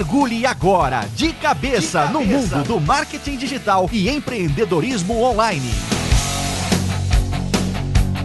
Mergulhe agora de cabeça, de cabeça. no mundo do marketing digital e empreendedorismo online.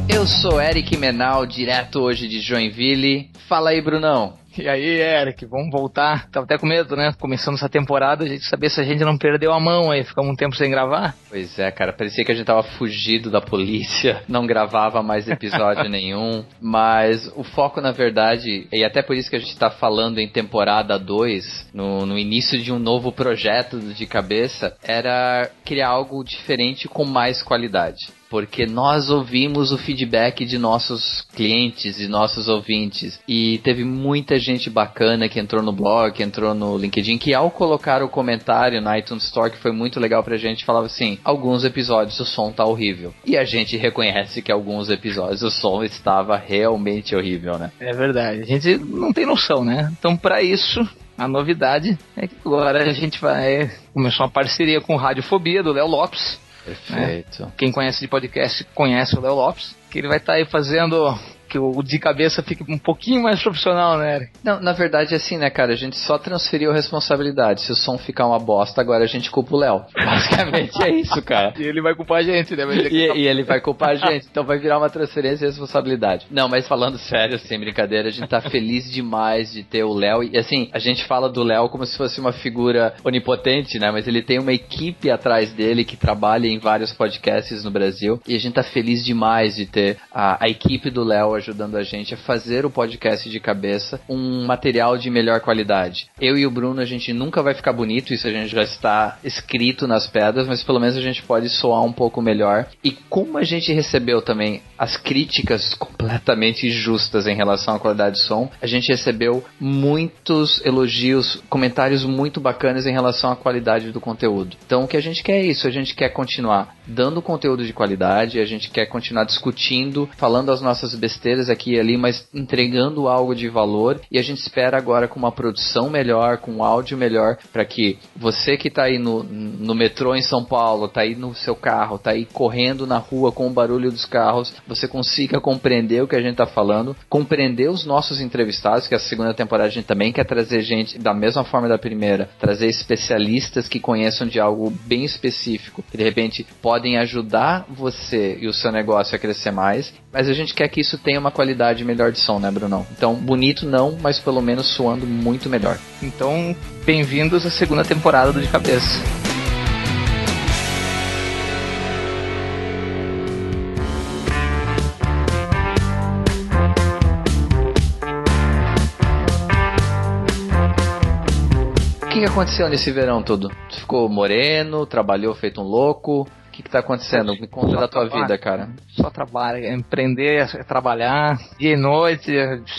Eu sou Eric Menal, direto hoje de Joinville. Fala aí, Brunão. E aí, Eric, vamos voltar. Tava até com medo, né? Começando essa temporada, a gente saber se a gente não perdeu a mão aí, ficamos um tempo sem gravar. Pois é, cara, parecia que a gente tava fugido da polícia, não gravava mais episódio nenhum. Mas o foco, na verdade, e até por isso que a gente tá falando em temporada 2, no, no início de um novo projeto de cabeça, era criar algo diferente com mais qualidade porque nós ouvimos o feedback de nossos clientes e nossos ouvintes e teve muita gente bacana que entrou no blog, que entrou no LinkedIn, que ao colocar o comentário na iTunes Store, que foi muito legal pra gente, falava assim: alguns episódios o som tá horrível. E a gente reconhece que alguns episódios o som estava realmente horrível, né? É verdade. A gente não tem noção, né? Então, para isso, a novidade é que agora a gente vai começar uma parceria com Radiofobia do Léo Lopes Perfeito. Né? Quem conhece de podcast conhece o Léo Lopes, que ele vai estar tá aí fazendo que o de cabeça fique um pouquinho mais profissional, né, Eric? Não, na verdade é assim, né, cara? A gente só transferiu a responsabilidade. Se o som ficar uma bosta, agora a gente culpa o Léo. Basicamente é isso, cara. e ele vai culpar a gente, né? E, e, ele vai culpar a gente. Então vai virar uma transferência de responsabilidade. Não, mas falando sério, sem brincadeira, a gente tá feliz demais de ter o Léo. E assim, a gente fala do Léo como se fosse uma figura onipotente, né? Mas ele tem uma equipe atrás dele que trabalha em vários podcasts no Brasil. E a gente tá feliz demais de ter a, a equipe do Léo ajudando a gente a fazer o podcast de cabeça um material de melhor qualidade. Eu e o Bruno, a gente nunca vai ficar bonito, isso a gente já está escrito nas pedras, mas pelo menos a gente pode soar um pouco melhor. E como a gente recebeu também as críticas completamente justas em relação à qualidade de som, a gente recebeu muitos elogios, comentários muito bacanas em relação à qualidade do conteúdo. Então o que a gente quer é isso, a gente quer continuar dando conteúdo de qualidade, a gente quer continuar discutindo, falando as nossas besteiras aqui e ali, mas entregando algo de valor. E a gente espera agora com uma produção melhor, com um áudio melhor, para que você que está aí no, no metrô em São Paulo, está aí no seu carro, está aí correndo na rua com o barulho dos carros, você consiga compreender o que a gente está falando, compreender os nossos entrevistados, que a segunda temporada a gente também quer trazer gente da mesma forma da primeira, trazer especialistas que conheçam de algo bem específico, que de repente podem ajudar você e o seu negócio a crescer mais, mas a gente quer que isso tenha uma qualidade melhor de som, né, Brunão? Então, bonito não, mas pelo menos soando muito melhor. Então, bem-vindos à segunda temporada do De Cabeça. O que, aconteceu nesse verão todo? Ficou moreno, trabalhou feito um louco? Que, que tá acontecendo? Me conta da tua vida, cara. Só trabalho, é empreender, é trabalhar, dia e noite,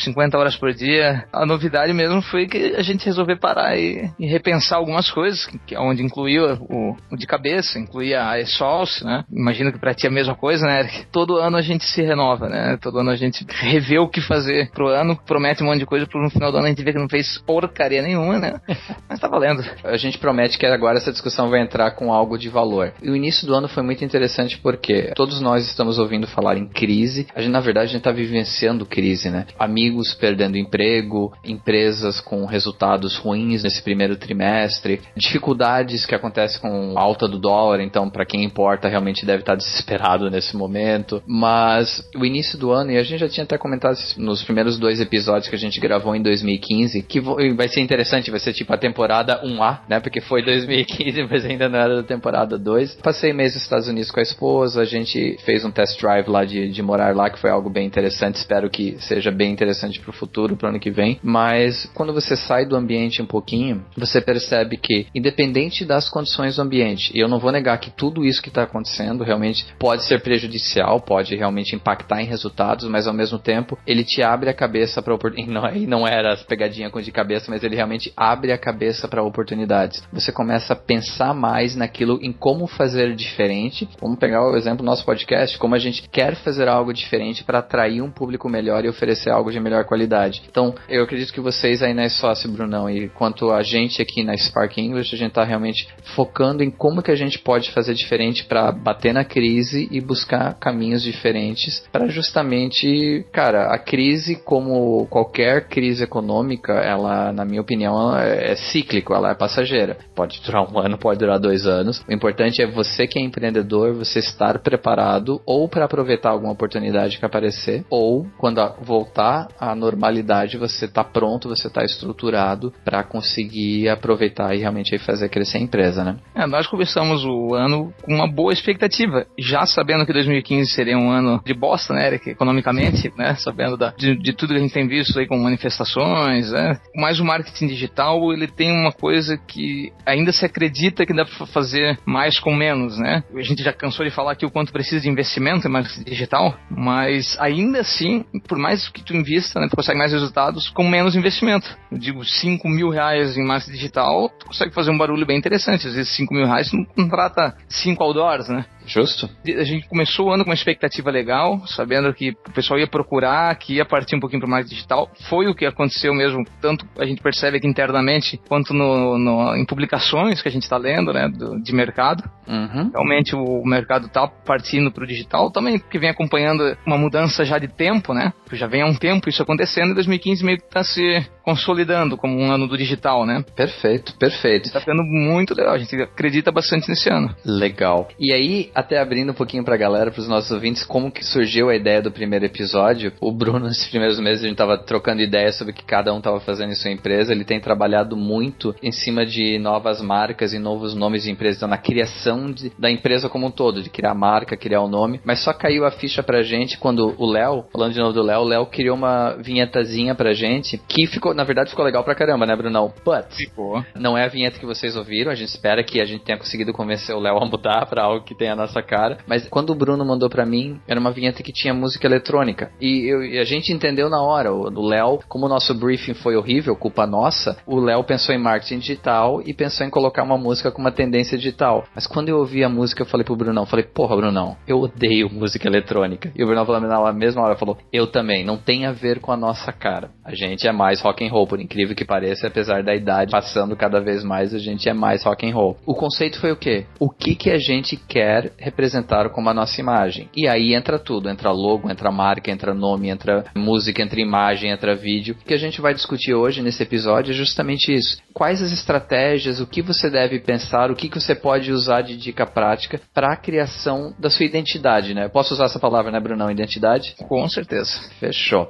50 horas por dia. A novidade mesmo foi que a gente resolveu parar e, e repensar algumas coisas, que, é onde incluiu o, o, de cabeça, incluía a ESOLS, né? Imagino que pra ti é a mesma coisa, né, Eric? Todo ano a gente se renova, né? Todo ano a gente revê o que fazer pro ano, promete um monte de coisa, pro no final do ano a gente vê que não fez porcaria nenhuma, né? Mas tá valendo. A gente promete que agora essa discussão vai entrar com algo de valor. E o início do ano ano foi muito interessante porque todos nós estamos ouvindo falar em crise. A gente, na verdade, a gente está vivenciando crise, né? Amigos perdendo emprego, empresas com resultados ruins nesse primeiro trimestre, dificuldades que acontecem com a alta do dólar. Então, para quem importa, realmente deve estar tá desesperado nesse momento. Mas o início do ano, e a gente já tinha até comentado nos primeiros dois episódios que a gente gravou em 2015, que vai ser interessante, vai ser tipo a temporada 1A, né? Porque foi 2015, mas ainda não era da temporada 2. Passei meses nos Estados Unidos com a esposa, a gente fez um test drive lá de, de morar lá, que foi algo bem interessante. Espero que seja bem interessante para o futuro, para o ano que vem. Mas quando você sai do ambiente um pouquinho, você percebe que, independente das condições do ambiente, e eu não vou negar que tudo isso que está acontecendo realmente pode ser prejudicial, pode realmente impactar em resultados, mas ao mesmo tempo ele te abre a cabeça para oportunidades. E não era as pegadinhas com de cabeça, mas ele realmente abre a cabeça para oportunidades. Você começa a pensar mais naquilo, em como fazer diferente diferente. Vamos pegar o exemplo do nosso podcast, como a gente quer fazer algo diferente para atrair um público melhor e oferecer algo de melhor qualidade. Então, eu acredito que vocês aí na Sócio, Brunão, e quanto a gente aqui na Spark English, a gente está realmente focando em como que a gente pode fazer diferente para bater na crise e buscar caminhos diferentes para justamente, cara, a crise, como qualquer crise econômica, ela, na minha opinião, é, é cíclico, ela é passageira. Pode durar um ano, pode durar dois anos. O importante é você que é empreendedor, você estar preparado ou para aproveitar alguma oportunidade que aparecer, ou quando voltar à normalidade, você tá pronto, você tá estruturado para conseguir aproveitar e realmente fazer crescer a empresa, né? É, nós começamos o ano com uma boa expectativa, já sabendo que 2015 seria um ano de bosta, né, Eric, economicamente, né, sabendo da, de, de, tudo que a gente tem visto aí com manifestações, né, mas o marketing digital, ele tem uma coisa que ainda se acredita que dá para fazer mais com menos, né? A gente já cansou de falar aqui o quanto precisa de investimento em marketing digital, mas ainda assim, por mais que tu invista, né, tu consegue mais resultados com menos investimento. Eu digo 5 mil reais em marketing digital, tu consegue fazer um barulho bem interessante. Às vezes 5 mil reais não, não trata 5 outdoors, né? Justo. A gente começou o ano com uma expectativa legal, sabendo que o pessoal ia procurar, que ia partir um pouquinho para marketing digital. Foi o que aconteceu mesmo, tanto a gente percebe aqui internamente, quanto no, no em publicações que a gente está lendo, né, do, de mercado. Uhum. Realmente o mercado está partindo para o digital, também porque vem acompanhando uma mudança já de tempo, né? Já vem há um tempo isso acontecendo e 2015 meio que está se consolidando como um ano do digital, né? Perfeito, perfeito. Está ficando muito legal, a gente acredita bastante nesse ano. Legal. E aí, até abrindo um pouquinho pra galera, pros nossos ouvintes, como que surgiu a ideia do primeiro episódio. O Bruno, nesses primeiros meses, a gente tava trocando ideias sobre o que cada um tava fazendo em sua empresa. Ele tem trabalhado muito em cima de novas marcas e novos nomes de empresas, então, na criação de, da empresa como um todo, de criar a marca, criar o nome. Mas só caiu a ficha pra gente quando o Léo, falando de novo do Léo, o Léo criou uma vinhetazinha pra gente que ficou, na verdade, ficou legal pra caramba, né, Brunão? But, ficou. Não é a vinheta que vocês ouviram, a gente espera que a gente tenha conseguido convencer o Léo a mudar pra algo que tenha a nossa cara. Mas quando o Bruno mandou para mim, era uma vinheta que tinha música eletrônica. E, eu, e a gente entendeu na hora. O Léo, como o nosso briefing foi horrível, culpa nossa, o Léo pensou em marketing digital e pensou em colocar uma música com uma tendência digital. Mas quando eu ouvi a música, eu falei pro Brunão, falei, porra, Brunão, eu odeio música eletrônica. E o Brunão falou na mesma hora, falou, eu também, não tem a ver com a nossa cara. A gente é mais rock and roll, por incrível que pareça, apesar da idade passando cada vez mais, a gente é mais rock and roll. O conceito foi o quê? O que que a gente quer representar como a nossa imagem. E aí entra tudo, entra logo, entra marca, entra nome, entra música, entra imagem, entra vídeo. O que a gente vai discutir hoje nesse episódio é justamente isso. Quais as estratégias, o que você deve pensar, o que, que você pode usar de dica prática para a criação da sua identidade, né? Posso usar essa palavra, né, Brunão? Identidade? Com certeza. Fechou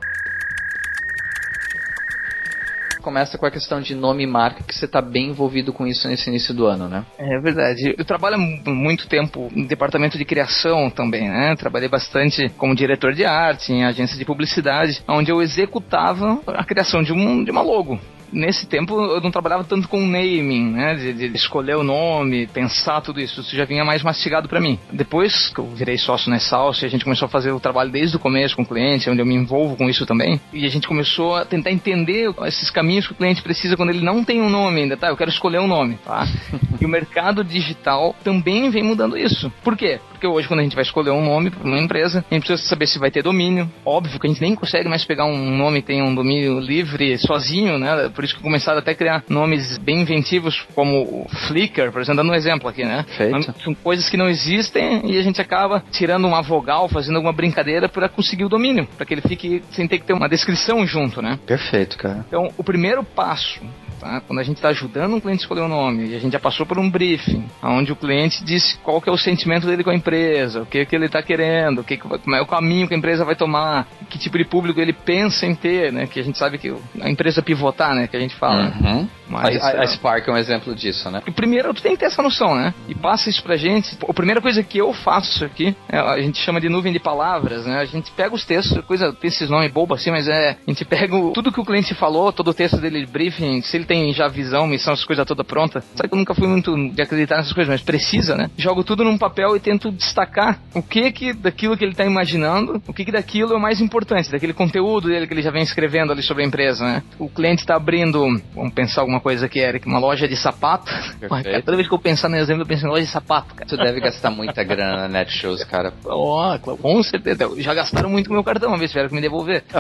começa com a questão de nome e marca, que você está bem envolvido com isso nesse início do ano, né? É verdade. Eu trabalho muito tempo no departamento de criação também, né? Trabalhei bastante como diretor de arte em agência de publicidade, onde eu executava a criação de, um, de uma logo nesse tempo eu não trabalhava tanto com naming, né? De, de, escolher o nome, pensar tudo isso. Isso já vinha mais mastigado para mim. Depois que eu virei sócio na Salsa, a gente começou a fazer o trabalho desde o começo com o cliente, onde eu me envolvo com isso também. E a gente começou a tentar entender esses caminhos que o cliente precisa quando ele não tem um nome ainda, tá? Eu quero escolher um nome, tá? e o mercado digital também vem mudando isso. Por quê? Porque hoje, quando a gente vai escolher um nome para uma empresa, a gente precisa saber se vai ter domínio. Óbvio que a gente nem consegue mais pegar um nome que tenha um domínio livre sozinho, né? Por isso que começaram até a criar nomes bem inventivos, como Flickr, por exemplo, dando um exemplo aqui, né? Feito. São coisas que não existem e a gente acaba tirando uma vogal, fazendo alguma brincadeira para conseguir o domínio, para que ele fique sem ter que ter uma descrição junto, né? Perfeito, cara. Então, o primeiro passo Tá? Quando a gente está ajudando um cliente a escolher o um nome, e a gente já passou por um briefing, onde o cliente disse qual que é o sentimento dele com a empresa, o que, que ele está querendo, o que, como é o caminho que a empresa vai tomar, que tipo de público ele pensa em ter, né? Que a gente sabe que a empresa pivotar, né? Que a gente fala. Uhum. Mas, a, a, Spark é um exemplo disso, né? E primeiro tu tem que ter essa noção, né? E passa isso pra gente. A primeira coisa que eu faço aqui, é, a gente chama de nuvem de palavras, né? A gente pega os textos, coisa, tem esses nomes bobos assim, mas é. A gente pega tudo que o cliente falou, todo o texto dele de briefing, se ele tem já visão, missão, essas coisas toda pronta. Sabe que eu nunca fui muito de acreditar nessas coisas, mas precisa, né? Jogo tudo num papel e tento destacar o que que daquilo que ele está imaginando, o que que daquilo é o mais importante, daquele conteúdo dele que ele já vem escrevendo ali sobre a empresa, né? O cliente está abrindo, vamos pensar alguma coisa aqui, Eric, uma loja de sapato. Perfeito. Toda vez que eu pensar no exemplo, eu penso em loja de sapato, cara. Tu deve gastar muita grana na Netshows, cara. Ó, oh, com certeza. Já gastaram muito com o meu cartão, uma vez tiveram que me devolver.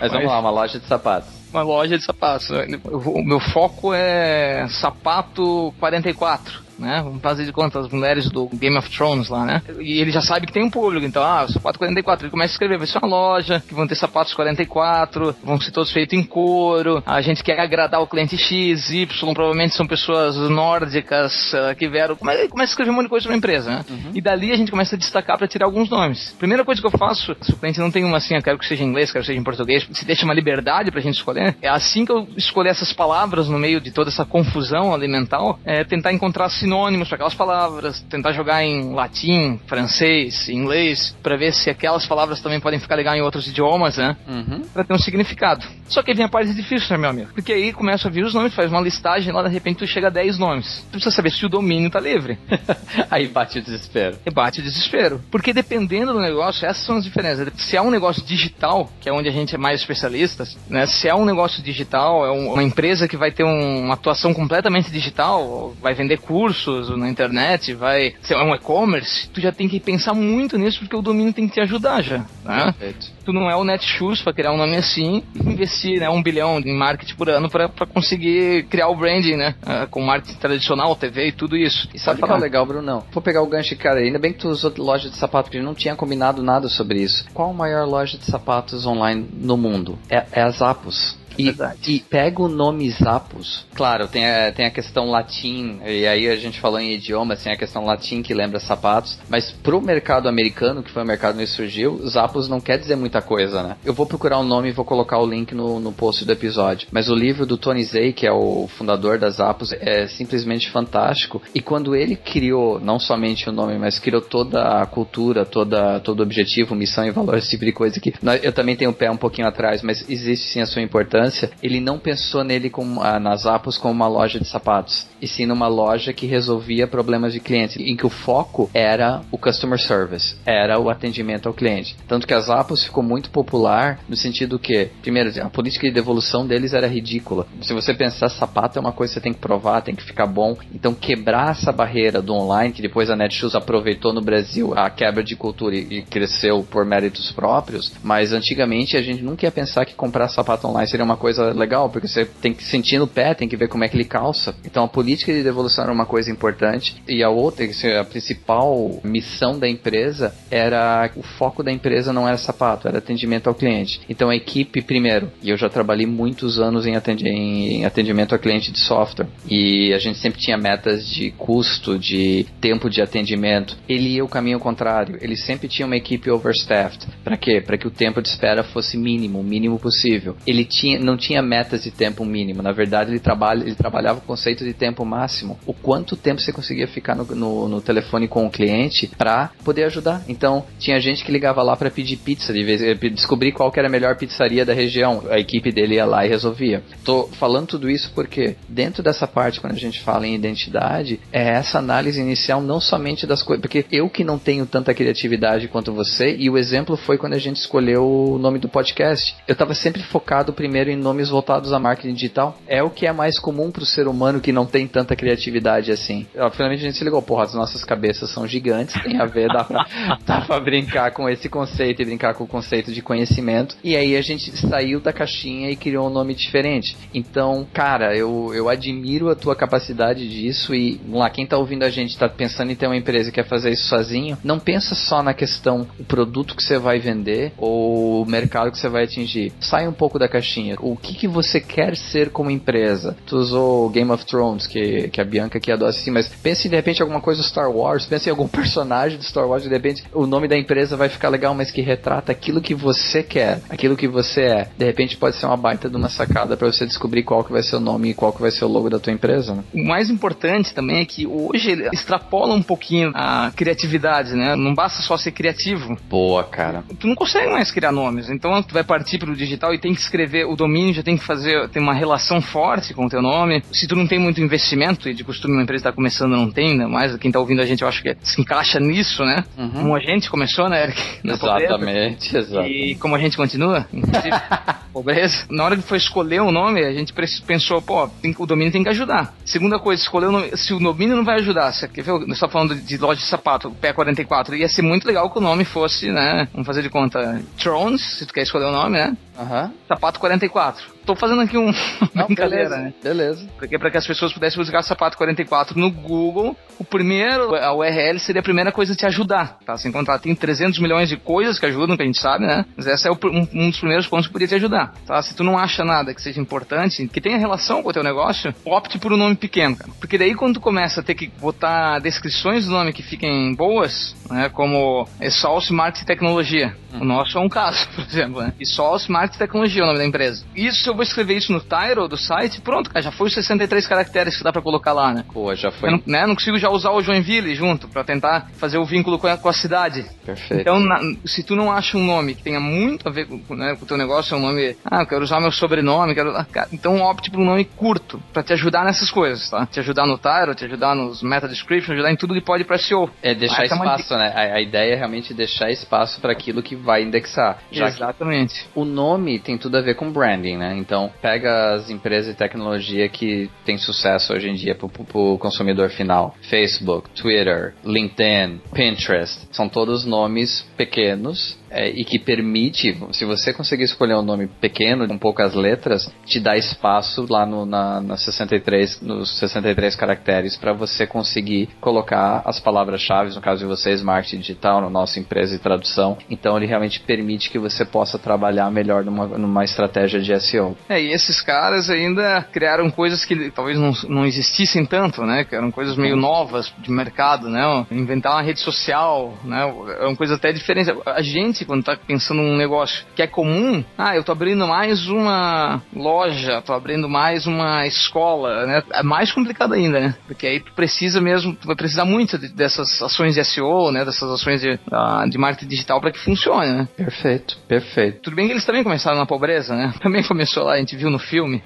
Mas vamos lá, uma loja de sapatos uma loja de sapatos. O meu foco é sapato 44 né? Vamos fazer de conta as mulheres do Game of Thrones lá, né? E ele já sabe que tem um público, então, ah, sapato 44. Ele começa a escrever, vai ser uma loja que vão ter sapatos 44, vão ser todos feitos em couro. A gente quer agradar o cliente X, Y, provavelmente são pessoas nórdicas uh, que vieram. Começa, começa a escrever um monte de coisa sobre a empresa, né? Uhum. E dali a gente começa a destacar para tirar alguns nomes. Primeira coisa que eu faço, se o cliente não tem uma assim, eu quero que seja em inglês, quero que seja em português, se deixa uma liberdade pra gente escolher, é assim que eu escolher essas palavras no meio de toda essa confusão alimentar, é tentar encontrar sinônimos para aquelas palavras tentar jogar em latim, francês, inglês, para ver se aquelas palavras também podem ficar legais em outros idiomas, né? Uhum. Pra ter um significado. Só que aí vem a parte difícil, né, meu amigo? Porque aí começa a vir os nomes, faz uma listagem lá, de repente tu chega a 10 nomes. Tu precisa saber se o domínio tá livre. aí bate o desespero. E bate o desespero. Porque dependendo do negócio, essas são as diferenças. Se é um negócio digital, que é onde a gente é mais especialista, né? Se é um negócio digital, é uma empresa que vai ter um, uma atuação completamente digital, vai vender cursos na internet vai ser um e-commerce, tu já tem que pensar muito nisso porque o domínio tem que te ajudar já. Né? Perfeito. Tu não é o Netshoes para criar um nome assim e investir né, um bilhão em marketing por ano para conseguir criar o branding, né? Uh, com marketing tradicional, TV e tudo isso. E sabe o que é legal, Bruno? Vou pegar o gancho, cara. Ainda bem que tu usou loja de sapato, porque a gente não tinha combinado nada sobre isso. Qual a maior loja de sapatos online no mundo? É, é a Zappos. E, e, pega o nome Zappos. Claro, tem a, tem a questão latim, e aí a gente falou em idioma, assim, a questão latim que lembra sapatos. Mas pro mercado americano, que foi o mercado onde surgiu, Zappos não quer dizer muita coisa, né? Eu vou procurar o um nome e vou colocar o link no, no post do episódio. Mas o livro do Tony Zay, que é o fundador da Zappos, é simplesmente fantástico. E quando ele criou, não somente o nome, mas criou toda a cultura, toda, todo o objetivo, missão e valor, esse tipo de coisa que eu também tenho o pé um pouquinho atrás, mas existe sim a sua importância ele não pensou nele como, ah, nas Apples como uma loja de sapatos, e sim numa loja que resolvia problemas de clientes, em que o foco era o customer service, era o atendimento ao cliente. Tanto que as Apples ficou muito popular no sentido que, primeiro, a política de devolução deles era ridícula. Se você pensar, sapato é uma coisa que você tem que provar, tem que ficar bom. Então, quebrar essa barreira do online, que depois a Netshoes aproveitou no Brasil a quebra de cultura e, e cresceu por méritos próprios, mas antigamente a gente nunca ia pensar que comprar sapato online seria uma coisa legal, porque você tem que sentir no pé, tem que ver como é que ele calça. Então a política de devolução era uma coisa importante. E a outra, a principal missão da empresa era o foco da empresa não era sapato, era atendimento ao cliente. Então a equipe, primeiro, e eu já trabalhei muitos anos em, em atendimento ao cliente de software, e a gente sempre tinha metas de custo, de tempo de atendimento. Ele ia o caminho contrário, ele sempre tinha uma equipe overstaffed. Para quê? Para que o tempo de espera fosse mínimo, o mínimo possível. Ele tinha não tinha metas de tempo mínimo. Na verdade, ele, trabalha, ele trabalhava o conceito de tempo máximo. O quanto tempo você conseguia ficar no, no, no telefone com o cliente para poder ajudar. Então, tinha gente que ligava lá para pedir pizza, de vez, eh, descobrir qual era a melhor pizzaria da região. A equipe dele ia lá e resolvia. Tô falando tudo isso porque dentro dessa parte, quando a gente fala em identidade, é essa análise inicial não somente das coisas. Porque eu que não tenho tanta criatividade quanto você, e o exemplo foi quando a gente escolheu o nome do podcast. Eu estava sempre focado primeiro em nomes voltados a marketing digital. É o que é mais comum para o ser humano que não tem tanta criatividade assim. Finalmente a gente se ligou, porra, as nossas cabeças são gigantes, tem a ver, dá pra, dá pra brincar com esse conceito e brincar com o conceito de conhecimento. E aí a gente saiu da caixinha e criou um nome diferente. Então, cara, eu, eu admiro a tua capacidade disso e, vamos lá, quem tá ouvindo a gente tá pensando em ter uma empresa que quer fazer isso sozinho, não pensa só na questão o produto que você vai vender ou o mercado que você vai atingir. Sai um pouco da caixinha o que, que você quer ser como empresa. Tu usou Game of Thrones, que, que a Bianca aqui adora assim, mas pense de repente alguma coisa do Star Wars, pense em algum personagem do Star Wars, de repente o nome da empresa vai ficar legal, mas que retrata aquilo que você quer, aquilo que você é. De repente pode ser uma baita de uma sacada para você descobrir qual que vai ser o nome e qual que vai ser o logo da tua empresa. Né? O mais importante também é que hoje ele extrapola um pouquinho a criatividade, né? Não basta só ser criativo. Boa, cara. Tu não consegue mais criar nomes, então tu vai partir pro digital e tem que escrever o domínio domínio já tem que fazer, tem uma relação forte com o teu nome. Se tu não tem muito investimento, e de costume uma empresa está começando não tem, ainda mais quem está ouvindo a gente, eu acho que se encaixa nisso, né? Uhum. Como a gente começou, né, Eric? exatamente, exatamente. E como a gente continua, inclusive, pobreza. Na hora que foi escolher o nome, a gente pensou, pô, tem, o domínio tem que ajudar. Segunda coisa, escolher o nome, se o domínio não vai ajudar, você quer ver, nós estamos falando de loja de sapato, pé 44, ia ser muito legal que o nome fosse, né, vamos fazer de conta, Thrones, se tu quer escolher o nome, né? Uhum. Sapato 44 tô fazendo aqui um Não, brincadeira, beleza, né? Beleza. Porque para que as pessoas pudessem buscar sapato 44 no Google, o primeiro, a URL seria a primeira coisa a te ajudar, tá? Se encontrar, tem 300 milhões de coisas que ajudam, que a gente sabe, né? Mas esse é o, um, um, dos primeiros pontos que poderia te ajudar, tá? Se tu não acha nada que seja importante, que tenha relação com o teu negócio, opte por um nome pequeno, cara. Porque daí quando tu começa a ter que botar descrições do nome que fiquem boas, né? Como Source Marketing Tecnologia. O nosso é um caso, por exemplo, né? E Source Marketing Tecnologia é o nome da empresa. Isso eu vou escrever isso no title do site, pronto, cara, já foi os 63 caracteres que dá para colocar lá, né? Pô, já foi. Eu não, né, não consigo já usar o Joinville junto para tentar fazer o vínculo com a, com a cidade. Perfeito. Então, na, se tu não acha um nome que tenha muito a ver com, né, com o teu negócio, é um nome, ah, eu quero usar meu sobrenome, quero, ah, cara, então opte por um nome curto para te ajudar nessas coisas, tá? Te ajudar no title, te ajudar nos meta description, ajudar em tudo que pode para SEO. É deixar ah, espaço, é né? A, a, ideia é realmente deixar espaço para aquilo que vai indexar. Exatamente. o nome tem tudo a ver com branding, né? Então, pega as empresas de tecnologia que têm sucesso hoje em dia para o consumidor final: Facebook, Twitter, LinkedIn, Pinterest. São todos nomes pequenos é, e que permite, se você conseguir escolher um nome pequeno, com poucas letras, te dá espaço lá no, na, na 63, nos 63 caracteres para você conseguir colocar as palavras-chave, no caso de vocês, marketing digital, no nosso empresa de tradução. Então ele realmente permite que você possa trabalhar melhor numa, numa estratégia de SEO. É, e esses caras ainda criaram coisas que talvez não, não existissem tanto, né? Que eram coisas meio novas de mercado, né? Inventar uma rede social, né? É uma coisa até diferente. A gente gente, quando tá pensando num negócio que é comum, ah, eu tô abrindo mais uma loja, tô abrindo mais uma escola, né? É mais complicado ainda, né? Porque aí tu precisa mesmo, tu vai precisar muito dessas ações de SEO, né? Dessas ações de, ah, de marketing digital para que funcione, né? Perfeito, perfeito. Tudo bem que eles também começaram na pobreza, né? Também começou lá, a gente viu no filme.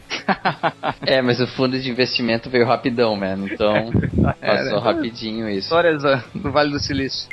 é, mas o fundo de investimento veio rapidão, mano. Então, é, passou é, rapidinho isso. Histórias do Vale do Silício.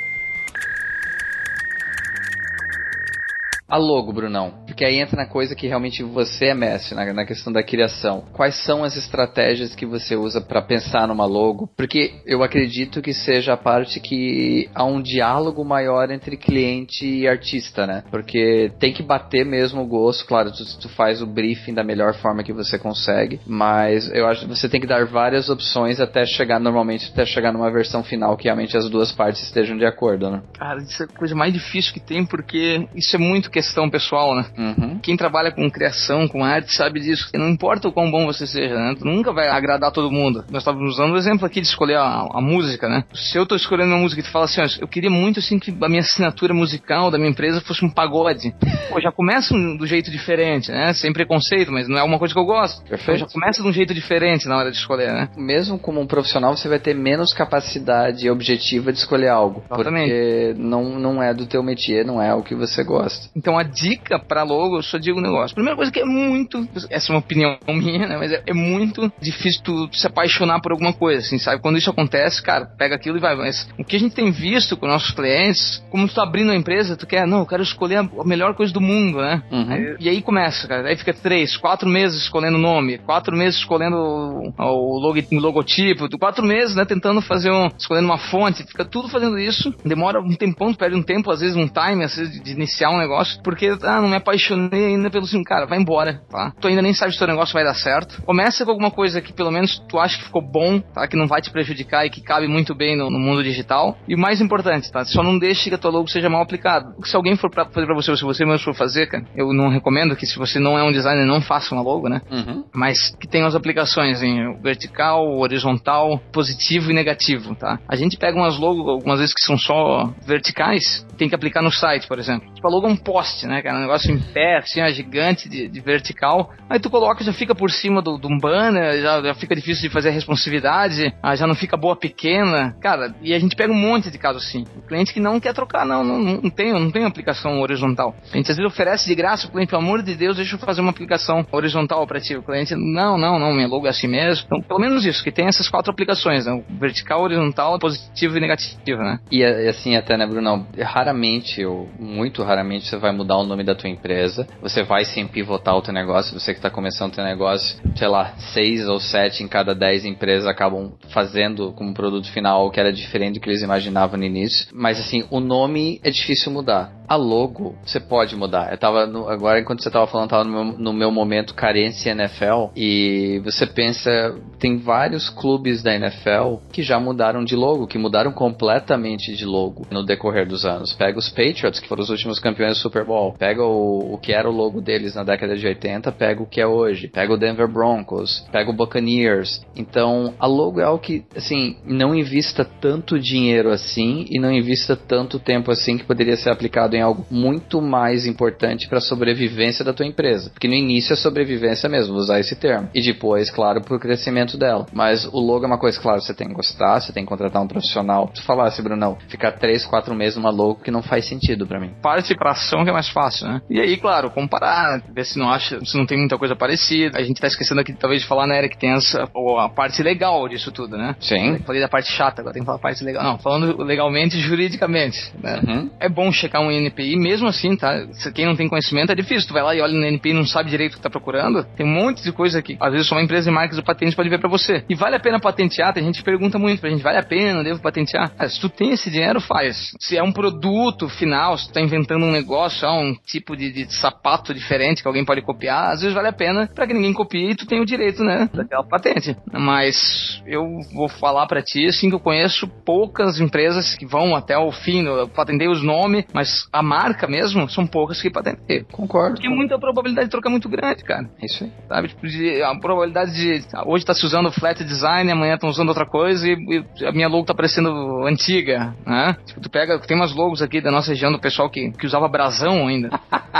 A logo, Brunão. Porque aí entra na coisa que realmente você é mestre, na, na questão da criação. Quais são as estratégias que você usa para pensar numa logo? Porque eu acredito que seja a parte que há um diálogo maior entre cliente e artista, né? Porque tem que bater mesmo o gosto. Claro, tu, tu faz o briefing da melhor forma que você consegue, mas eu acho que você tem que dar várias opções até chegar, normalmente, até chegar numa versão final que realmente as duas partes estejam de acordo, né? Cara, isso é a coisa mais difícil que tem, porque isso é muito questão pessoal, né? Uhum. Quem trabalha com criação, com arte, sabe disso. Não importa o quão bom você seja, né? Tu nunca vai agradar todo mundo. Nós estávamos usando o exemplo aqui de escolher a, a, música, né? Se eu tô escolhendo uma música e tu fala assim, ó, eu queria muito assim que a minha assinatura musical da minha empresa fosse um pagode. Pô, já começa do jeito diferente, né? Sem preconceito, mas não é uma coisa que eu gosto. Perfeito. Então, já começa de um jeito diferente na hora de escolher, né? Mesmo como um profissional, você vai ter menos capacidade objetiva de escolher algo. Exatamente. Porque não, não é do teu métier, não é o que você gosta. Então a dica para logo, eu só digo um negócio. Primeira coisa que é muito, essa é uma opinião minha, né? Mas é, é muito difícil tu, se apaixonar por alguma coisa, assim, sabe? Quando isso acontece, cara, pega aquilo e vai. Mas o que a gente tem visto com nossos clientes, como tu tá abrindo uma empresa, tu quer, não, eu quero escolher a melhor coisa do mundo, né? Uhum. Aí, e aí começa, cara. Aí fica três, quatro meses escolhendo o nome, quatro meses escolhendo o, o, log, o logotipo, quatro meses, né, tentando fazer um, escolhendo uma fonte, fica tudo fazendo isso, demora um tempão, tu perde um tempo, às vezes um time, às vezes de iniciar um negócio, porque, ah, não me apaixonei ainda pelo assim, cara, vai embora, tá? Tu ainda nem sabe se o teu negócio vai dar certo. Começa com alguma coisa que pelo menos tu acha que ficou bom, tá? Que não vai te prejudicar e que cabe muito bem no, no mundo digital. E o mais importante, tá? Só não deixe que a tua logo seja mal aplicada. Se alguém for pra fazer pra você, ou se você mesmo for fazer, cara, eu não recomendo que se você não é um designer, não faça uma logo, né? Uhum. Mas que tenha as aplicações em vertical, horizontal, positivo e negativo, tá? A gente pega umas logos algumas vezes que são só verticais, tem que aplicar no site, por exemplo. Tipo, é um poste, né, cara? Um negócio em pé, assim, uma gigante de, de vertical. Aí tu coloca, já fica por cima do, do banner, já, já fica difícil de fazer a responsividade, ah, já não fica boa pequena. Cara, e a gente pega um monte de casos assim. O cliente que não quer trocar, não, não, não tem, não tem aplicação horizontal. A gente às vezes oferece de graça o cliente, pelo amor de Deus, deixa eu fazer uma aplicação horizontal para ti. O cliente, não, não, não, logo é assim mesmo. Então, pelo menos isso, que tem essas quatro aplicações, né? Vertical, horizontal, positivo e negativo, né? E assim até, né, Bruno? Raramente, ou muito raramente, você vai mudar o nome da tua empresa. Você vai sim pivotar o teu negócio. Você que está começando o teu negócio, sei lá, seis ou sete em cada dez empresas acabam fazendo como produto final que era diferente do que eles imaginavam no início. Mas assim, o nome é difícil mudar. A logo, você pode mudar. Eu tava no, agora, enquanto você tava falando, tava no meu, no meu momento carência NFL. E você pensa, tem vários clubes da NFL que já mudaram de logo, que mudaram completamente de logo no decorrer dos anos. Pega os Patriots, que foram os últimos campeões do Super Bowl. Pega o, o que era o logo deles na década de 80, pega o que é hoje. Pega o Denver Broncos, pega o Buccaneers. Então, a logo é algo que, assim, não invista tanto dinheiro assim e não invista tanto tempo assim que poderia ser aplicado em algo muito mais importante para a sobrevivência da tua empresa. Porque no início é sobrevivência mesmo, usar esse termo. E depois, claro, pro crescimento dela. Mas o logo é uma coisa, claro, você tem que gostar, você tem que contratar um profissional. Se falasse, Brunão, ficar 3, 4 meses numa logo que não faz sentido para mim. Parte pra ação que é mais fácil, né? E aí, claro, comparar, ver se não acha, se não tem muita coisa parecida. A gente tá esquecendo aqui, talvez, de falar, né, Eric, que tem essa, a parte legal disso tudo, né? Sim. Eu falei da parte chata, agora tem que falar a parte legal. Não, falando legalmente e juridicamente, né? Uhum. É bom checar um NPI, mesmo assim, tá? Se quem não tem conhecimento é difícil. Tu vai lá e olha no NPI e não sabe direito o que tá procurando. Tem um monte de coisa que, às vezes, só uma empresa de marcas ou patentes pode ver para você. E vale a pena patentear? Tem gente que pergunta muito pra gente, vale a pena, devo patentear? Ah, se tu tem esse dinheiro, faz. Se é um produto final, se tu tá inventando um negócio, ah, um tipo de, de sapato diferente que alguém pode copiar, às vezes vale a pena para que ninguém copie e tu tenha o direito, né, daquela patente. Mas eu vou falar para ti, assim, que eu conheço poucas empresas que vão até o fim, eu patentei os nomes, mas a marca mesmo, são poucas que patentei. Concordo. Porque muita probabilidade de trocar é muito grande, cara. Isso aí. Sabe, tipo, de, a probabilidade de, hoje tá se usando flat design, amanhã estão usando outra coisa e, e, a minha logo tá parecendo antiga, né? Tipo, tu pega, tem umas logos aqui da nossa região do pessoal que, que usava brasão ainda.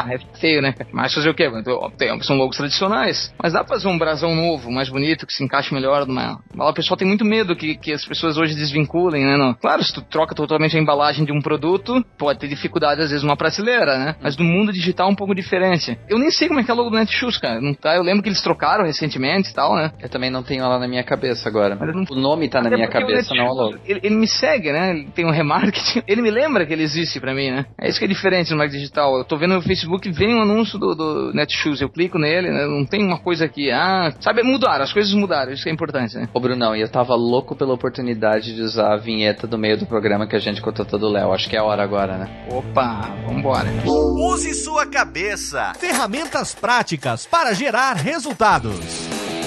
é feio, né? Mas fazer o quê? Tem, são logos tradicionais. Mas dá pra fazer um brasão novo, mais bonito, que se encaixe melhor numa. O pessoal tem muito medo que, que as pessoas hoje desvinculem, né? No... Claro, se tu troca totalmente a embalagem de um produto, pode ter dificuldade às vezes numa prateleira, né? Mas no mundo digital é um pouco diferente. Eu nem sei como é que é o logo do Netshoes, cara. Não tá? Eu lembro que eles trocaram recentemente e tal, né? Eu também não tenho ela na minha cabeça agora. Não... O nome tá na minha cabeça, não o logo. Ele, ele, me segue, né? Ele tem um remarketing. Ele me lembra que ele existe pra mim, né? É isso que é diferente no marketing digital. Eu tô vendo no Facebook, vem um anúncio do, do Netshoes. Eu clico nele, né? Não tem uma coisa aqui. Ah, sabe, mudaram. As coisas mudaram. Isso que é importante, né? Ô, Brunão, e eu tava louco pela oportunidade de usar a vinheta do meio do programa que a gente contratou do Léo. Acho que é a hora agora, né? Opa, vambora. Use sua cabeça. Ferramentas práticas para gerar resultados.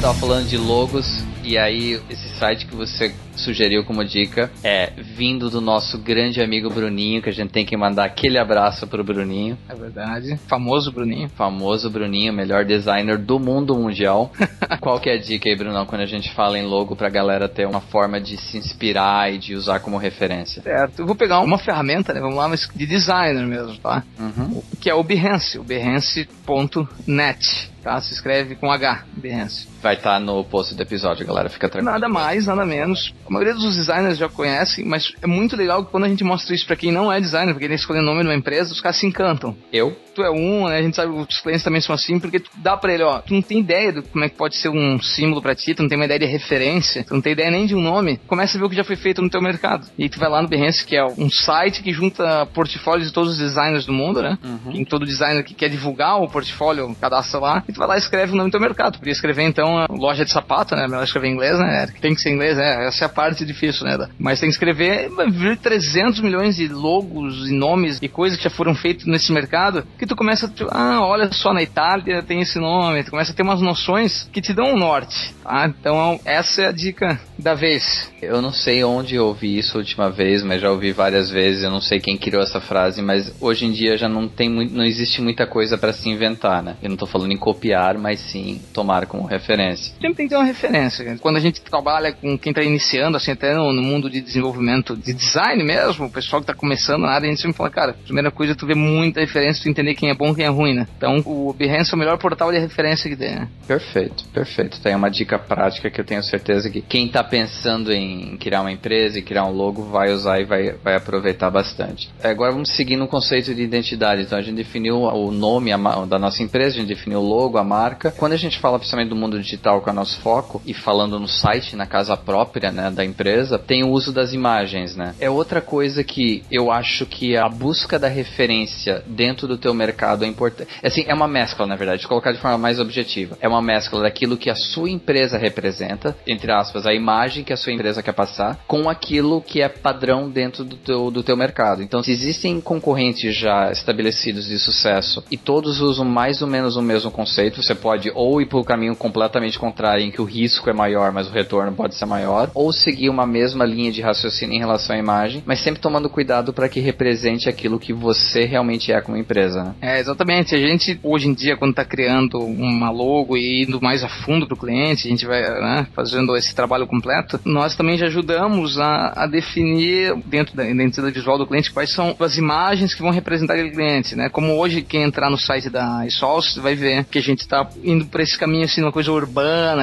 Tava falando de logos e aí esse site que você sugeriu como dica é vindo do nosso grande amigo Bruninho, que a gente tem que mandar aquele abraço pro Bruninho. É verdade. Famoso Bruninho. Famoso Bruninho, melhor designer do mundo mundial. Qual que é a dica aí, Brunão, quando a gente fala em logo pra galera ter uma forma de se inspirar e de usar como referência? Certo. Eu vou pegar uma ferramenta, né? Vamos lá, mas de designer mesmo, tá? Uhum. Que é o Behance, o behance.net tá? Se escreve com H, Behance. Vai estar tá no post do episódio, galera, fica tranquilo. Nada mais, nada menos. A maioria dos designers já conhecem, mas é muito legal que quando a gente mostra isso para quem não é designer, porque ele escolhe o nome de uma empresa, os caras se encantam. Eu? Tu é um, né? A gente sabe que os clientes também são assim, porque tu dá pra ele, ó, tu não tem ideia de como é que pode ser um símbolo para ti, tu não tem uma ideia de referência, tu não tem ideia nem de um nome, começa a ver o que já foi feito no teu mercado. E tu vai lá no Behance, que é um site que junta portfólios de todos os designers do mundo, né? Uhum. Em todo designer que quer divulgar o portfólio, cadastra lá, e tu vai lá e escreve o nome do teu mercado. Podia escrever então loja de sapato, né? Melhor escrever em inglês, né? Tem que ser em inglês, né? Essa é a parte difícil, né? Mas tem que escrever, vai vir 300 milhões de logos e nomes e coisas que já foram feitas nesse mercado, que tu começa a, ah, olha só, na Itália tem esse nome, tu começa a ter umas noções que te dão um norte, tá? Então, essa é a dica da vez. Eu não sei onde eu ouvi isso a última vez, mas já ouvi várias vezes, eu não sei quem criou essa frase, mas hoje em dia já não tem muito, não existe muita coisa para se inventar, né? Eu não tô falando em copiar, mas sim tomar como referência. Sempre tem que ter uma referência. Quando a gente trabalha com quem tá iniciando, assim, até no, no mundo de desenvolvimento de design mesmo, o pessoal que tá começando na área, a gente sempre fala, cara, primeira coisa é tu ver muita diferença, tu entender quem é bom quem é ruim, né? Então o Behance é o melhor portal de referência que tem, né? Perfeito, perfeito. Tem uma dica prática que eu tenho certeza que quem tá pensando em criar uma empresa e criar um logo vai usar e vai, vai aproveitar bastante. Agora vamos seguir no conceito de identidade. Então a gente definiu o nome da nossa empresa, a gente definiu o logo, a marca. Quando a gente fala principalmente do mundo digital, é o nosso foco, e falando no site, na casa própria né, da empresa, tem o uso das imagens, né? É outra coisa que eu acho que a busca da referência dentro do teu mercado é importante. Assim, é uma mescla, na verdade, de colocar de forma mais objetiva. É uma mescla daquilo que a sua empresa representa, entre aspas, a imagem que a sua empresa quer passar, com aquilo que é padrão dentro do teu, do teu mercado. Então, se existem concorrentes já estabelecidos de sucesso e todos usam mais ou menos o mesmo conceito, você pode ou ir para o caminho completamente contrário, em que o risco é maior, mas o retorno pode ser maior, ou seguir uma mesma linha de raciocínio em relação à imagem, mas sempre tomando cuidado para que represente aquilo que você realmente é como empresa. Né? É, exatamente. A gente, hoje em dia, quando está criando uma logo e indo mais a fundo para o cliente, a gente vai né, fazendo esse trabalho completo, nós também já ajudamos a, a definir, dentro da identidade visual do cliente, quais são as imagens que vão representar aquele cliente. Né? Como hoje, quem entrar no site da ISOLS vai ver que a gente está indo para esse caminho, assim, uma coisa urbana,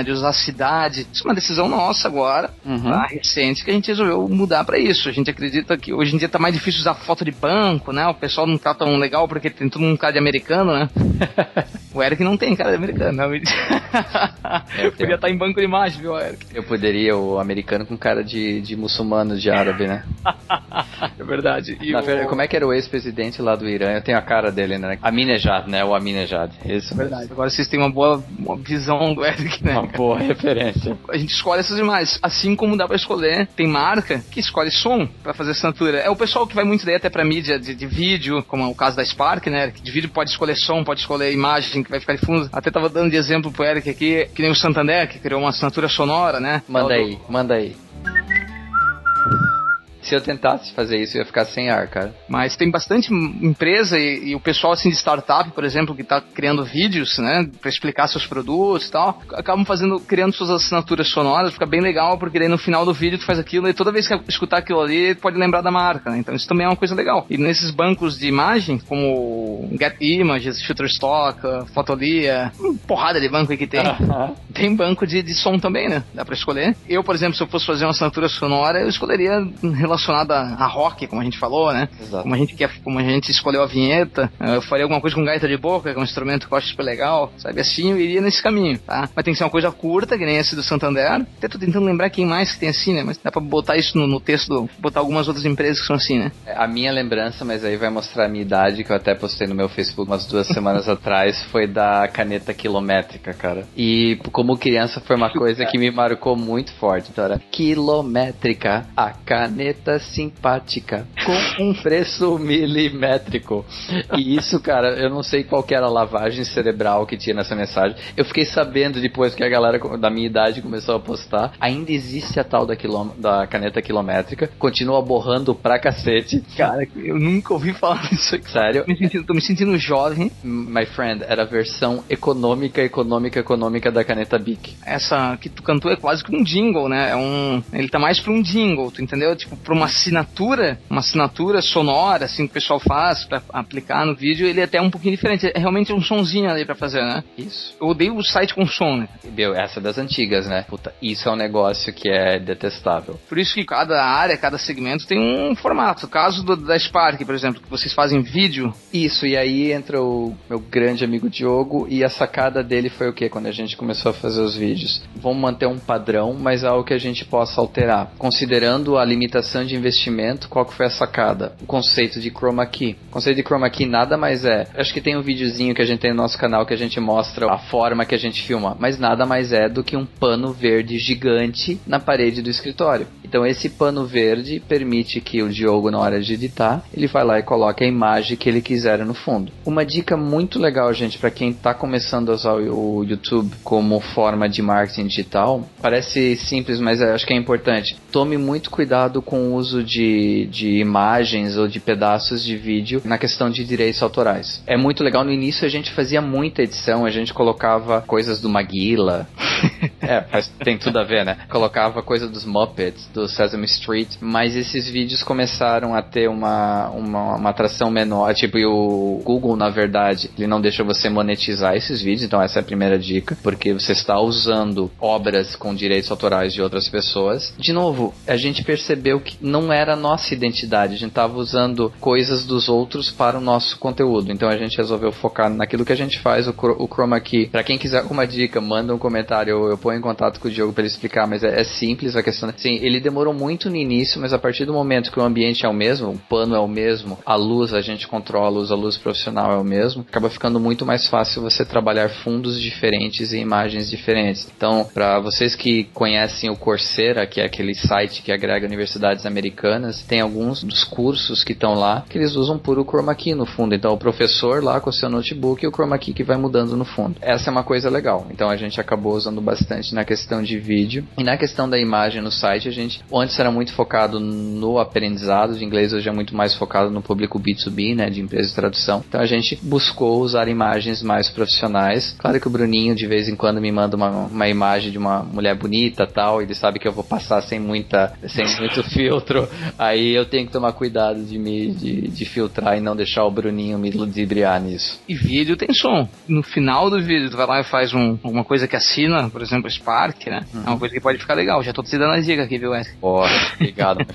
de usar a cidade. Isso é uma decisão nossa agora, uhum. tá? recente, que a gente resolveu mudar para isso. A gente acredita que hoje em dia tá mais difícil usar foto de banco, né? O pessoal não tá tão legal porque tem todo mundo cara de americano, né? o Eric não tem cara de americano, né? Eu poderia estar tá em banco de imagem, viu, Eric? Eu poderia, o americano com cara de, de muçulmano, de árabe, né? é verdade. E o... Como é que era o ex-presidente lá do Irã? Eu tenho a cara dele, né? Aminejad, né? O Aminejad. Isso. É verdade. Agora vocês têm uma boa uma visão do Eric, né? Uma boa referência. A gente escolhe essas imagens. Assim como dá pra escolher, tem marca que escolhe som pra fazer assinatura. É o pessoal que vai muito daí até pra mídia de, de vídeo, como é o caso da Spark, né? Que de vídeo pode escolher som, pode escolher imagem que vai ficar de fundo. Até tava dando de exemplo pro Eric aqui, que nem o Santander, que criou uma assinatura sonora, né? Manda aí, manda aí. Se eu tentasse fazer isso, eu ia ficar sem ar, cara. Mas tem bastante empresa e, e o pessoal assim de startup, por exemplo, que está criando vídeos, né, para explicar seus produtos e tal, acabam fazendo, criando suas assinaturas sonoras, fica bem legal, porque daí no final do vídeo tu faz aquilo e toda vez que escutar aquilo ali, pode lembrar da marca, né? Então isso também é uma coisa legal. E nesses bancos de imagem, como Get Images, Shutterstock, Fotolia, porrada de banco aí que tem, tem banco de, de som também, né? Dá para escolher. Eu, por exemplo, se eu fosse fazer uma assinatura sonora, eu escolheria relacionada a rock, como a gente falou, né? Exato. Como a gente quer, como a gente escolheu a vinheta, eu faria alguma coisa com gaita de boca, que é um instrumento que eu acho super legal, sabe? Assim, eu iria nesse caminho, tá? Mas tem que ser uma coisa curta, que nem esse do Santander. Até tô tentando lembrar quem mais que tem assim, né? Mas dá pra botar isso no, no texto, do, botar algumas outras empresas que são assim, né? É, a minha lembrança, mas aí vai mostrar a minha idade, que eu até postei no meu Facebook umas duas semanas atrás, foi da caneta quilométrica, cara. E como criança foi uma coisa que me marcou muito forte. Então era quilométrica, a caneta caneta simpática com um preço milimétrico. E isso, cara, eu não sei qual era a lavagem cerebral que tinha nessa mensagem. Eu fiquei sabendo depois que a galera da minha idade começou a postar. Ainda existe a tal da, quilom da caneta quilométrica. Continua borrando pra cacete. Cara, eu nunca ouvi falar disso aqui. Sério? Me sentindo, tô me sentindo jovem. My friend, era a versão econômica, econômica, econômica da caneta Bic. Essa que tu cantou é quase que um jingle, né? É um, ele tá mais pra um jingle, tu entendeu? Tipo, pra uma assinatura, uma assinatura sonora, assim, que o pessoal faz para aplicar no vídeo, ele é até um pouquinho diferente. É realmente um sonzinho ali para fazer, né? Isso. Eu odeio o site com som, né? Meu, essa é das antigas, né? Puta, isso é um negócio que é detestável. Por isso que cada área, cada segmento tem um formato. O caso do, da Spark, por exemplo, que vocês fazem vídeo. Isso, e aí entra o meu grande amigo Diogo, e a sacada dele foi o que? Quando a gente começou a fazer os vídeos. Vamos manter um padrão, mas algo que a gente possa alterar. Considerando a limitação de investimento, qual que foi a sacada? O conceito de chroma key. O conceito de chroma key nada mais é. Acho que tem um videozinho que a gente tem no nosso canal que a gente mostra a forma que a gente filma, mas nada mais é do que um pano verde gigante na parede do escritório. Então esse pano verde permite que o Diogo, na hora de editar, ele vai lá e coloca a imagem que ele quiser no fundo. Uma dica muito legal, gente, para quem está começando a usar o YouTube como forma de marketing digital, parece simples, mas acho que é importante. Tome muito cuidado com o uso de, de imagens ou de pedaços de vídeo na questão de direitos autorais. É muito legal. No início a gente fazia muita edição, a gente colocava coisas do Maguila. é, tem tudo a ver, né? Colocava coisa dos Muppets, do Sesame Street, mas esses vídeos começaram a ter uma, uma, uma atração menor. Tipo, o Google, na verdade, ele não deixa você monetizar esses vídeos, então essa é a primeira dica, porque você está usando obras com direitos autorais de outras pessoas. De novo, a gente percebeu que não era a nossa identidade, a gente estava usando coisas dos outros para o nosso conteúdo, então a gente resolveu focar naquilo que a gente faz, o, o Chroma Key. Para quem quiser alguma dica, manda um comentário, eu, eu ponho em contato com o Diogo para ele explicar, mas é, é simples a questão. Sim, ele demorou muito no início, mas a partir do momento que o ambiente é o mesmo, o pano é o mesmo, a luz a gente controla, usa luz profissional é o mesmo, acaba ficando muito mais fácil você trabalhar fundos diferentes e imagens diferentes. Então, para vocês que conhecem o Coursera, que é aquele site que agrega universidades americanas, tem alguns dos cursos que estão lá que eles usam puro chroma key no fundo. Então, o professor lá com o seu notebook e o chroma key que vai mudando no fundo. Essa é uma coisa legal. Então, a gente acabou usando bastante na questão de vídeo. E na questão da imagem no site, a gente antes era muito focado no aprendizado de inglês, hoje é muito mais focado no público B2B, né, de empresas de tradução. Então, a gente buscou usar imagens mais profissionais. Claro que o Bruninho de vez em quando me manda uma, uma imagem de uma mulher bonita tal, ele sabe que eu vou passar sem muita sem muito filtro. Aí eu tenho que tomar cuidado de me de, de filtrar e não deixar o Bruninho me ludibriar nisso. E vídeo tem som. No final do vídeo, tu vai lá e faz um, uma coisa que assina, por exemplo, Spark, né? Uhum. É uma coisa que pode ficar legal. Já tô te dando as dicas aqui, viu, Wesley? Pô, obrigado.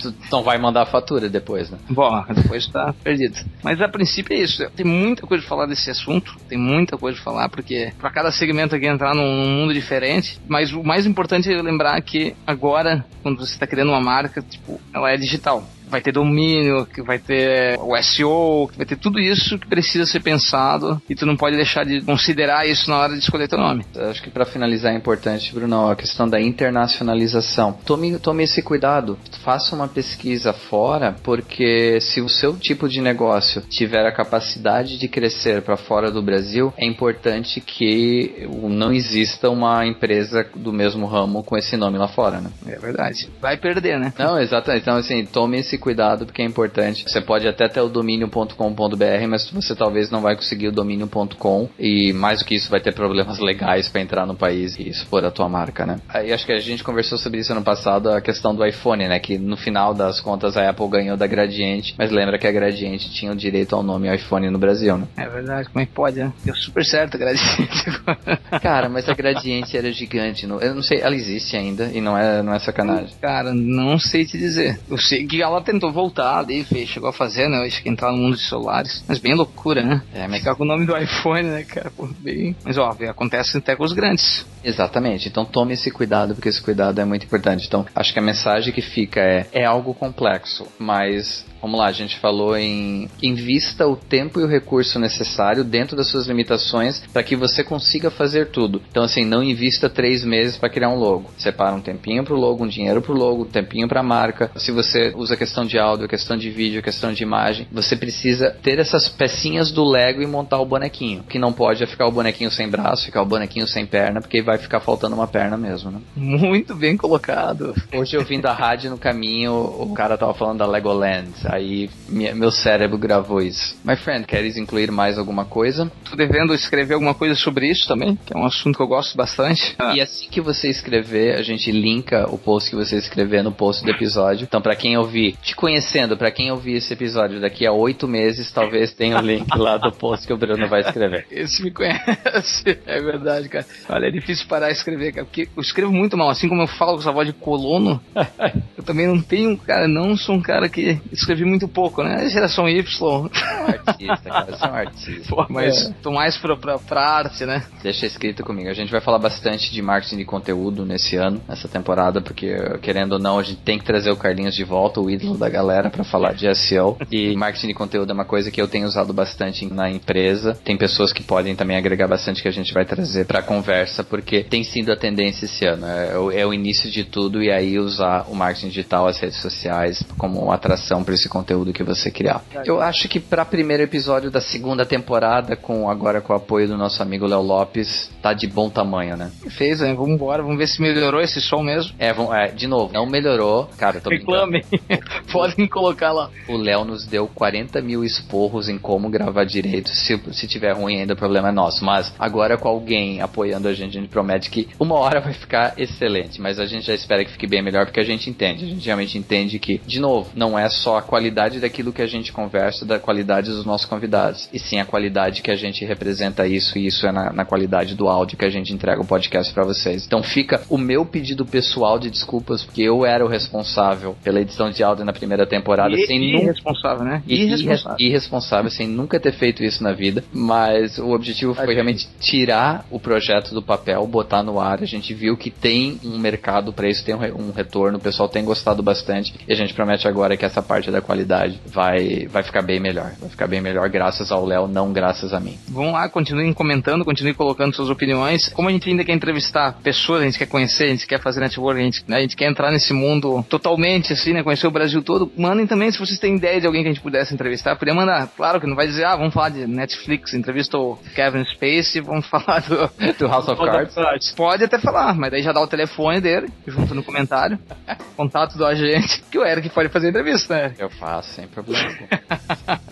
tu não vai mandar a fatura depois, né? Bom, depois tá perdido. Mas a princípio é isso. Tem muita coisa pra falar desse assunto. Tem muita coisa pra falar, porque para cada segmento aqui entrar num mundo diferente. Mas o mais importante é lembrar que agora, quando você está criando uma marca, tipo, ela é digital vai ter domínio, que vai ter o SEO, que vai ter tudo isso que precisa ser pensado e tu não pode deixar de considerar isso na hora de escolher teu nome. Acho que para finalizar é importante, Bruno, a questão da internacionalização. Tome, tome esse cuidado, faça uma pesquisa fora, porque se o seu tipo de negócio tiver a capacidade de crescer para fora do Brasil, é importante que não exista uma empresa do mesmo ramo com esse nome lá fora, né? É verdade. Vai perder, né? Não, exatamente. Então, assim, tome esse cuidado porque é importante. Você pode até ter o domínio.com.br, mas você talvez não vai conseguir o domínio.com e mais do que isso vai ter problemas legais para entrar no país e expor a tua marca, né? Aí acho que a gente conversou sobre isso ano passado, a questão do iPhone, né? Que no final das contas a Apple ganhou da Gradiente, mas lembra que a Gradiente tinha o direito ao nome iPhone no Brasil, né? É verdade, como é que pode, né? Deu super certo a Gradiente Cara, mas a Gradiente era gigante. No... Eu não sei, ela existe ainda e não é, não é sacanagem. Cara, não sei te dizer. Eu sei que ela tentou voltar ali, fez, chegou a fazer, né? Acho que entrar no mundo de celulares. Mas bem loucura, né? É, mas... Ficar com o nome do iPhone, né, cara? Pô, bem... Mas ó, acontece até com os grandes. Exatamente. Então tome esse cuidado, porque esse cuidado é muito importante. Então, acho que a mensagem que fica é: é algo complexo, mas Vamos lá, a gente falou em invista o tempo e o recurso necessário dentro das suas limitações para que você consiga fazer tudo. Então, assim, não invista três meses para criar um logo. Separa um tempinho para o logo, um dinheiro para o logo, um tempinho para a marca. Se você usa questão de áudio, questão de vídeo, questão de imagem, você precisa ter essas pecinhas do Lego e montar o bonequinho. O que não pode é ficar o bonequinho sem braço, ficar o bonequinho sem perna, porque vai ficar faltando uma perna mesmo, né? Muito bem colocado. Hoje eu vim da rádio no caminho, o cara tava falando da Legoland. Aí minha, meu cérebro gravou isso. My friend, queres incluir mais alguma coisa? Tô devendo escrever alguma coisa sobre isso também, que é um assunto que eu gosto bastante. E assim que você escrever, a gente linka o post que você escrever no post do episódio. Então, para quem ouvir, te conhecendo, para quem ouvir esse episódio daqui a oito meses, talvez tenha o link lá do post que o Bruno vai escrever. Esse me conhece, é verdade, cara. Olha, é difícil parar de escrever, cara, porque eu escrevo muito mal. Assim como eu falo com essa voz de colono, eu também não tenho, cara, não sou um cara que escrevi muito pouco né? Geração Y. É um artista, cara, você é um artista. Pô, mas é. tô mais pra, pra, pra, arte, né? Deixa escrito comigo. A gente vai falar bastante de marketing de conteúdo nesse ano, nessa temporada, porque querendo ou não, a gente tem que trazer o Carlinhos de volta, o ídolo da galera, para falar de SEO. E marketing de conteúdo é uma coisa que eu tenho usado bastante na empresa. Tem pessoas que podem também agregar bastante que a gente vai trazer pra conversa, porque porque tem sido a tendência esse ano. É, o- é o início de tudo e aí usar o marketing digital, as redes sociais, como atração para esse conteúdo que você criar. Eu acho que para primeiro episódio da segunda temporada, com agora com o apoio do nosso amigo Léo Lopes, tá de bom tamanho, né? Fez, né? Vamos embora, vamos ver se melhorou esse som mesmo. É, vão- é, de novo, não melhorou. Cara, eu tô. Reclamem. Podem colocar lá. O Léo nos deu 40 mil esporros em como gravar direito. Se, se tiver ruim, ainda o problema é nosso. Mas agora com alguém apoiando a gente, a gente promete que uma hora vai ficar excelente. Mas a gente já espera que fique bem melhor porque a gente entende. A gente realmente entende que, de novo, não é só a qualidade daquilo que a gente conversa, da qualidade dos nossos convidados. E sim a qualidade que a gente representa isso. E isso é na, na qualidade do áudio que a gente entrega o podcast pra vocês. Então fica o meu pedido pessoal de desculpas, porque eu era o responsável pela edição de áudio na primeira temporada, E- sem nunca irresponsável, né? e- Irresponsável. irre- irresponsável, sem nunca ter feito isso na vida. Mas o objetivo foi realmente tirar o projeto do papel, botar no ar. A gente viu que tem um mercado para isso, tem um, re- retorno, o pessoal tem gostado bastante. E a gente promete agora que essa parte da qualidade vai, vai ficar bem melhor. Vai ficar bem melhor graças ao Léo, não graças a mim. Vão lá, continuem comentando, continuem colocando suas opiniões. Como a gente ainda quer entrevistar pessoas, a gente quer conhecer, a gente quer fazer network, a gente, né, a gente quer entrar nesse mundo totalmente, assim, né? Conhecer o Brasil todo. Mandem também, se vocês têm ideia de alguém que a gente pudesse entrevistar, podia mandar. Claro que não vai dizer, ah, vamos falar de Netflix, entrevista o Kevin Spacey, vamos falar do, Do House of Cards. Pode até falar, mas daí já dá o telefone dele, junto no comentário, contato do agente, que o Eric pode fazer entrevista, né? Eu faço, sem problema algum.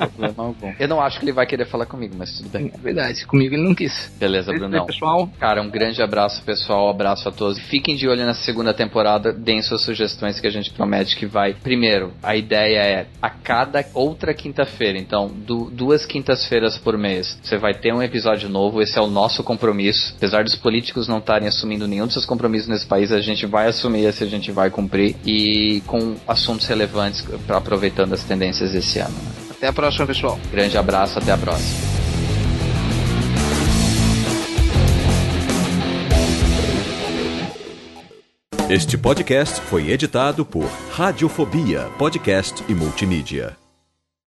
Problema algum. Eu não acho que ele vai querer falar comigo, mas tudo bem. É verdade, comigo ele não quis. Beleza, Brunão. pessoal. Cara, um grande abraço, pessoal. Um abraço a todos. Fiquem de olho na segunda temporada. Deem suas sugestões que a gente promete que vai. Primeiro, a ideia é a cada outra quinta-feira. Então, du- duas quintas-feiras por mês. Você vai ter um episódio novo. Esse é o nosso compromisso. Apesar dos políticos não estarem assumindo nenhum dos seus compromissos nesse país, a gente vai assumir esse, a gente vai cumprir. E com assuntos relevantes, aproveitando as tendências desse ano. Até a próxima, pessoal. Grande abraço, até a próxima. Este podcast foi editado por Radiofobia, podcast e multimídia.